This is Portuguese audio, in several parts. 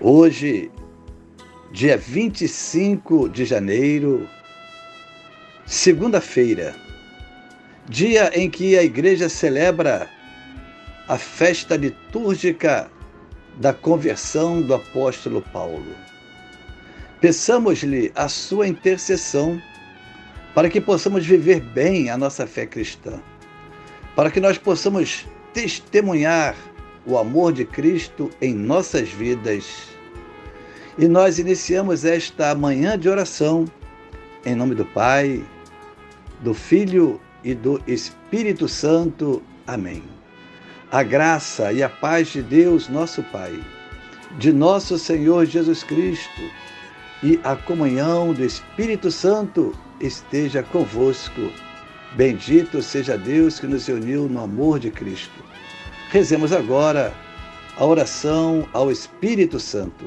Hoje, dia 25 de janeiro, segunda-feira, dia em que a igreja celebra a festa litúrgica da conversão do apóstolo Paulo. Peçamos-lhe a sua intercessão para que possamos viver bem a nossa fé cristã, para que nós possamos testemunhar o amor de Cristo em nossas vidas. E nós iniciamos esta manhã de oração em nome do Pai, do Filho e do Espírito Santo. Amém. A graça e a paz de Deus, nosso Pai, de nosso Senhor Jesus Cristo e a comunhão do Espírito Santo esteja convosco. Bendito seja Deus que nos uniu no amor de Cristo. Rezemos agora a oração ao Espírito Santo.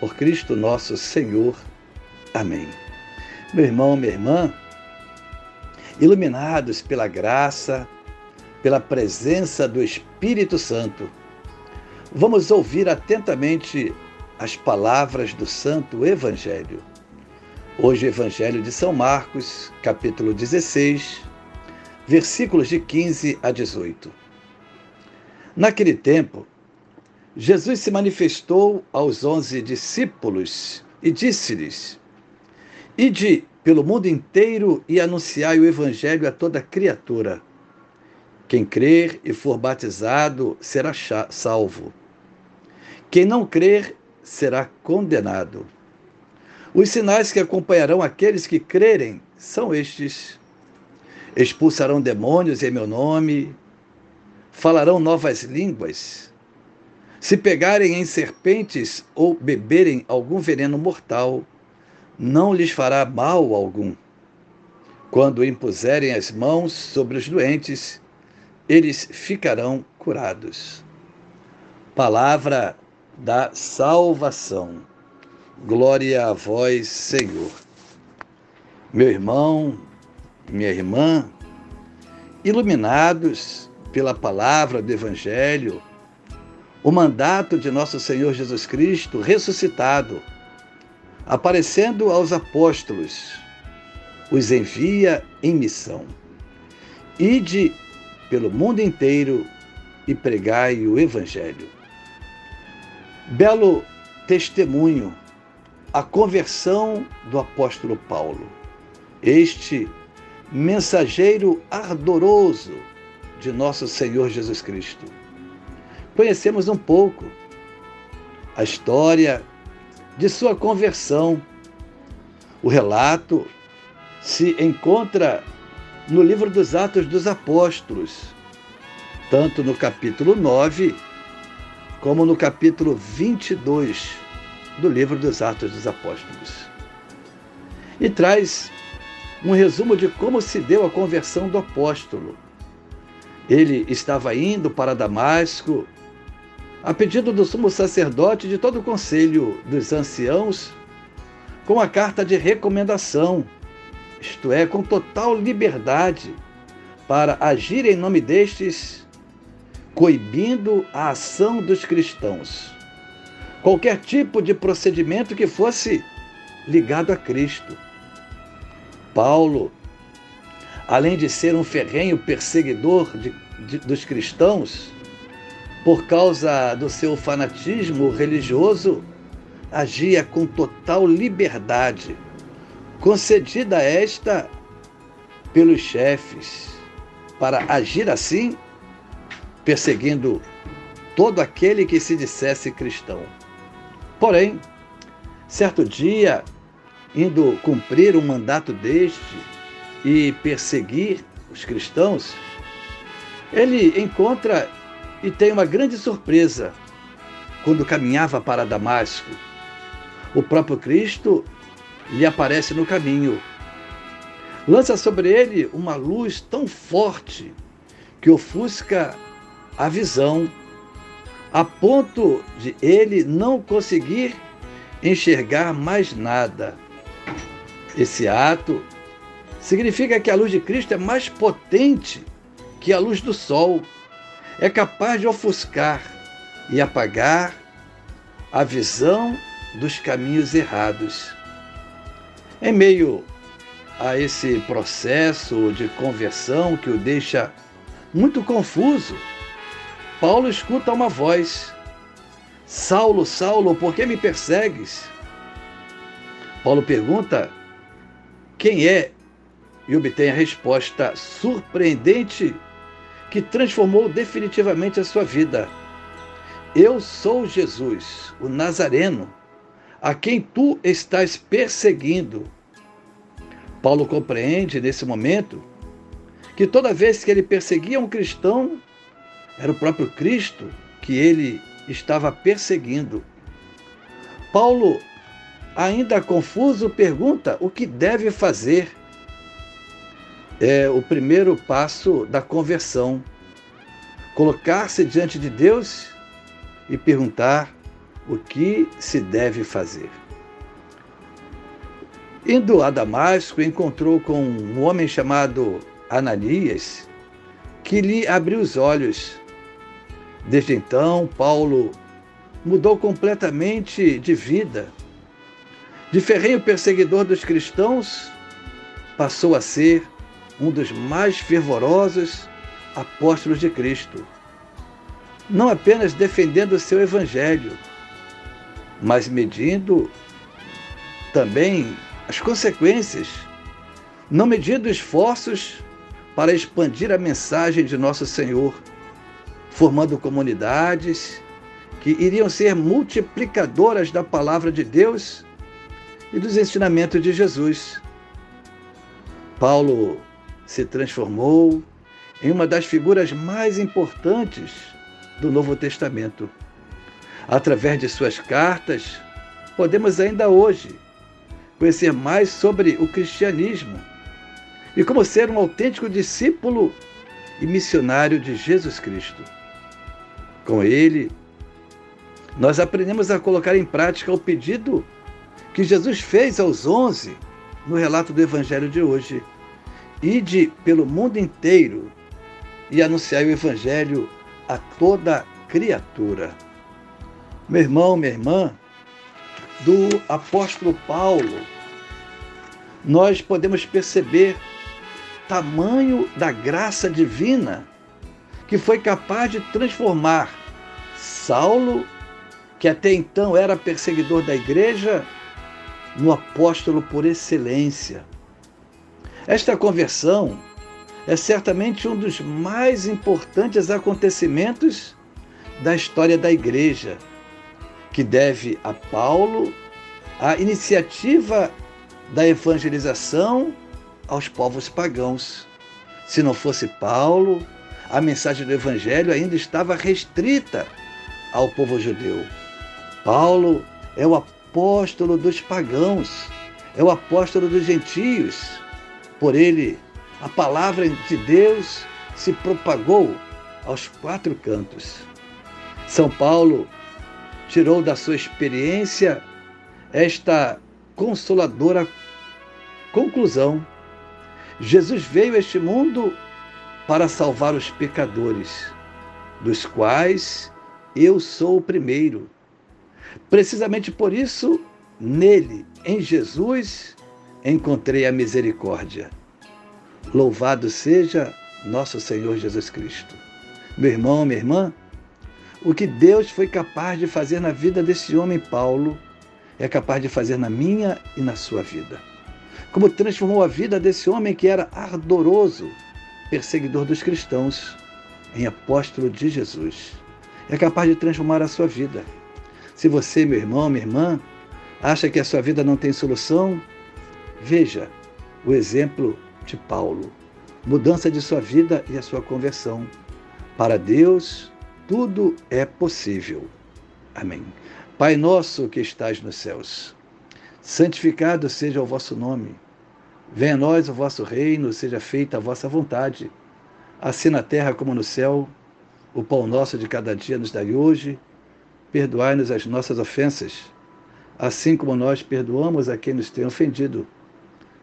Por Cristo nosso Senhor. Amém. Meu irmão, minha irmã, iluminados pela graça, pela presença do Espírito Santo, vamos ouvir atentamente as palavras do Santo Evangelho. Hoje, Evangelho de São Marcos, capítulo 16, versículos de 15 a 18. Naquele tempo, Jesus se manifestou aos onze discípulos e disse-lhes: Ide pelo mundo inteiro e anunciai o Evangelho a toda criatura. Quem crer e for batizado será salvo. Quem não crer será condenado. Os sinais que acompanharão aqueles que crerem são estes: expulsarão demônios em meu nome falarão novas línguas. Se pegarem em serpentes ou beberem algum veneno mortal, não lhes fará mal algum. Quando impuserem as mãos sobre os doentes, eles ficarão curados. Palavra da salvação. Glória a vós, Senhor. Meu irmão, minha irmã, iluminados pela palavra do Evangelho, o mandato de nosso Senhor Jesus Cristo ressuscitado, aparecendo aos apóstolos, os envia em missão. Ide pelo mundo inteiro e pregai o Evangelho. Belo testemunho, a conversão do apóstolo Paulo. Este mensageiro ardoroso de nosso Senhor Jesus Cristo. Conhecemos um pouco a história de sua conversão. O relato se encontra no livro dos Atos dos Apóstolos, tanto no capítulo 9 como no capítulo 22 do livro dos Atos dos Apóstolos. E traz um resumo de como se deu a conversão do apóstolo ele estava indo para Damasco a pedido do sumo sacerdote de todo o conselho dos anciãos, com a carta de recomendação, isto é, com total liberdade para agir em nome destes, coibindo a ação dos cristãos. Qualquer tipo de procedimento que fosse ligado a Cristo. Paulo além de ser um ferrenho perseguidor de, de, dos cristãos, por causa do seu fanatismo religioso, agia com total liberdade, concedida esta pelos chefes, para agir assim, perseguindo todo aquele que se dissesse cristão. Porém, certo dia, indo cumprir um mandato deste e perseguir os cristãos, ele encontra e tem uma grande surpresa quando caminhava para Damasco. O próprio Cristo lhe aparece no caminho. Lança sobre ele uma luz tão forte que ofusca a visão, a ponto de ele não conseguir enxergar mais nada. Esse ato significa que a luz de Cristo é mais potente que a luz do sol, é capaz de ofuscar e apagar a visão dos caminhos errados. Em meio a esse processo de conversão que o deixa muito confuso, Paulo escuta uma voz: Saulo, Saulo, por que me persegues? Paulo pergunta quem é e obtém a resposta surpreendente que transformou definitivamente a sua vida. Eu sou Jesus, o Nazareno, a quem tu estás perseguindo. Paulo compreende nesse momento que toda vez que ele perseguia um cristão, era o próprio Cristo que ele estava perseguindo. Paulo, ainda confuso, pergunta o que deve fazer é o primeiro passo da conversão. Colocar-se diante de Deus e perguntar o que se deve fazer. Indo a Damasco, encontrou com um homem chamado Ananias, que lhe abriu os olhos. Desde então, Paulo mudou completamente de vida. De ferrenho perseguidor dos cristãos, passou a ser um dos mais fervorosos apóstolos de Cristo. Não apenas defendendo o seu evangelho, mas medindo também as consequências, não medindo esforços para expandir a mensagem de nosso Senhor, formando comunidades que iriam ser multiplicadoras da palavra de Deus e dos ensinamentos de Jesus. Paulo se transformou em uma das figuras mais importantes do Novo Testamento. Através de suas cartas, podemos ainda hoje conhecer mais sobre o cristianismo e como ser um autêntico discípulo e missionário de Jesus Cristo. Com ele, nós aprendemos a colocar em prática o pedido que Jesus fez aos onze no relato do Evangelho de hoje Ide pelo mundo inteiro e anunciai o Evangelho a toda criatura. Meu irmão, minha irmã, do apóstolo Paulo, nós podemos perceber tamanho da graça divina que foi capaz de transformar Saulo, que até então era perseguidor da igreja, no apóstolo por excelência esta conversão é certamente um dos mais importantes acontecimentos da história da Igreja, que deve a Paulo a iniciativa da evangelização aos povos pagãos. Se não fosse Paulo, a mensagem do Evangelho ainda estava restrita ao povo judeu. Paulo é o apóstolo dos pagãos, é o apóstolo dos gentios. Por ele, a palavra de Deus se propagou aos quatro cantos. São Paulo tirou da sua experiência esta consoladora conclusão. Jesus veio a este mundo para salvar os pecadores, dos quais eu sou o primeiro. Precisamente por isso, nele, em Jesus, encontrei a misericórdia. Louvado seja nosso Senhor Jesus Cristo. Meu irmão, minha irmã, o que Deus foi capaz de fazer na vida desse homem Paulo é capaz de fazer na minha e na sua vida. Como transformou a vida desse homem que era ardoroso, perseguidor dos cristãos, em apóstolo de Jesus. É capaz de transformar a sua vida. Se você, meu irmão, minha irmã, acha que a sua vida não tem solução, veja o exemplo de Paulo. Mudança de sua vida e a sua conversão. Para Deus, tudo é possível. Amém. Pai nosso que estás nos céus, santificado seja o vosso nome. Venha a nós o vosso reino, seja feita a vossa vontade, assim na terra como no céu. O pão nosso de cada dia nos dai hoje. Perdoai-nos as nossas ofensas, assim como nós perdoamos a quem nos tem ofendido.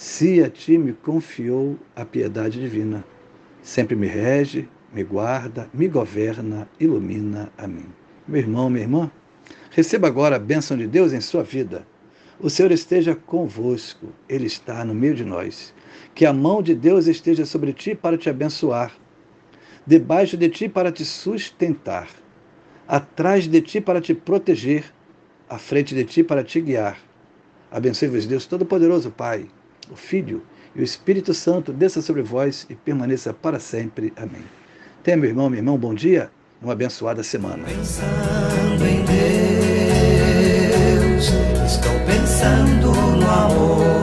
se a ti me confiou a piedade divina, sempre me rege, me guarda, me governa, ilumina. Amém. Meu irmão, minha irmã, receba agora a bênção de Deus em sua vida. O Senhor esteja convosco, Ele está no meio de nós. Que a mão de Deus esteja sobre ti para te abençoar, debaixo de ti para te sustentar, atrás de ti para te proteger, à frente de ti para te guiar. Abençoe-vos, Deus Todo-Poderoso, Pai, o Filho e o Espírito Santo, desça sobre vós e permaneça para sempre. Amém. Tenha, meu irmão, minha irmã, bom dia, uma abençoada semana. Pensando em Deus, estou pensando no amor.